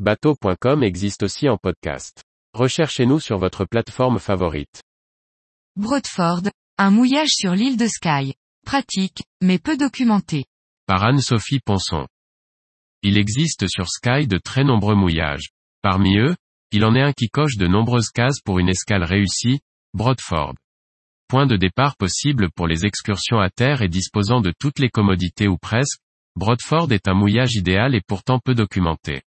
Bateau.com existe aussi en podcast. Recherchez-nous sur votre plateforme favorite. Broadford, un mouillage sur l'île de Skye. Pratique, mais peu documenté. Par Anne-Sophie Ponson. Il existe sur Sky de très nombreux mouillages. Parmi eux, il en est un qui coche de nombreuses cases pour une escale réussie, Broadford. Point de départ possible pour les excursions à terre et disposant de toutes les commodités ou presque, Broadford est un mouillage idéal et pourtant peu documenté.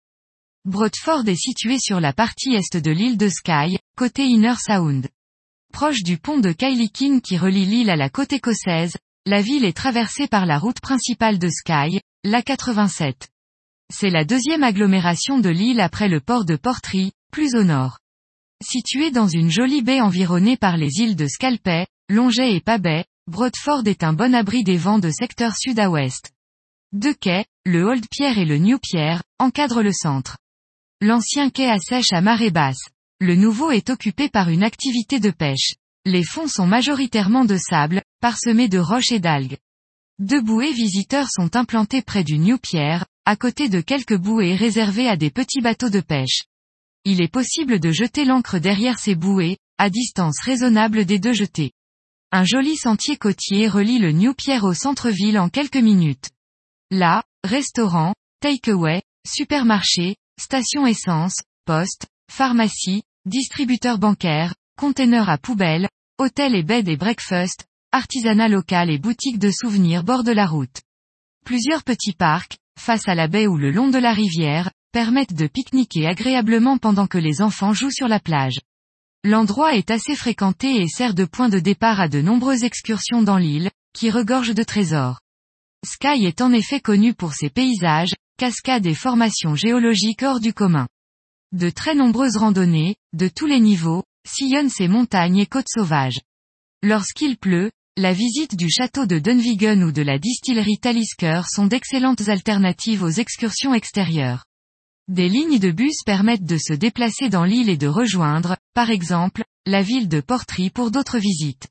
Broadford est situé sur la partie est de l'île de Skye, côté Inner Sound. Proche du pont de Kailikin qui relie l'île à la côte écossaise, la ville est traversée par la route principale de Skye, la 87. C'est la deuxième agglomération de l'île après le port de Portree, plus au nord. Situé dans une jolie baie environnée par les îles de Scalpay, Longet et Pabay, Broadford est un bon abri des vents de secteur sud à ouest. Deux quais, le Old Pierre et le New Pierre, encadrent le centre. L'ancien quai à sèche à marée basse. Le nouveau est occupé par une activité de pêche. Les fonds sont majoritairement de sable, parsemés de roches et d'algues. Deux bouées visiteurs sont implantées près du New Pierre, à côté de quelques bouées réservées à des petits bateaux de pêche. Il est possible de jeter l'ancre derrière ces bouées, à distance raisonnable des deux jetées. Un joli sentier côtier relie le New Pierre au centre-ville en quelques minutes. Là, restaurant, takeaway, supermarché, station essence, poste, pharmacie, distributeur bancaire, container à poubelle, hôtel et bed et breakfast, artisanat local et boutique de souvenirs bordent la route. Plusieurs petits parcs, face à la baie ou le long de la rivière, permettent de pique-niquer agréablement pendant que les enfants jouent sur la plage. L'endroit est assez fréquenté et sert de point de départ à de nombreuses excursions dans l'île, qui regorge de trésors. Sky est en effet connu pour ses paysages, cascades et formations géologiques hors du commun. De très nombreuses randonnées, de tous les niveaux, sillonnent ces montagnes et côtes sauvages. Lorsqu'il pleut, la visite du château de Dunvegan ou de la distillerie Talisker sont d'excellentes alternatives aux excursions extérieures. Des lignes de bus permettent de se déplacer dans l'île et de rejoindre, par exemple, la ville de Portree pour d'autres visites.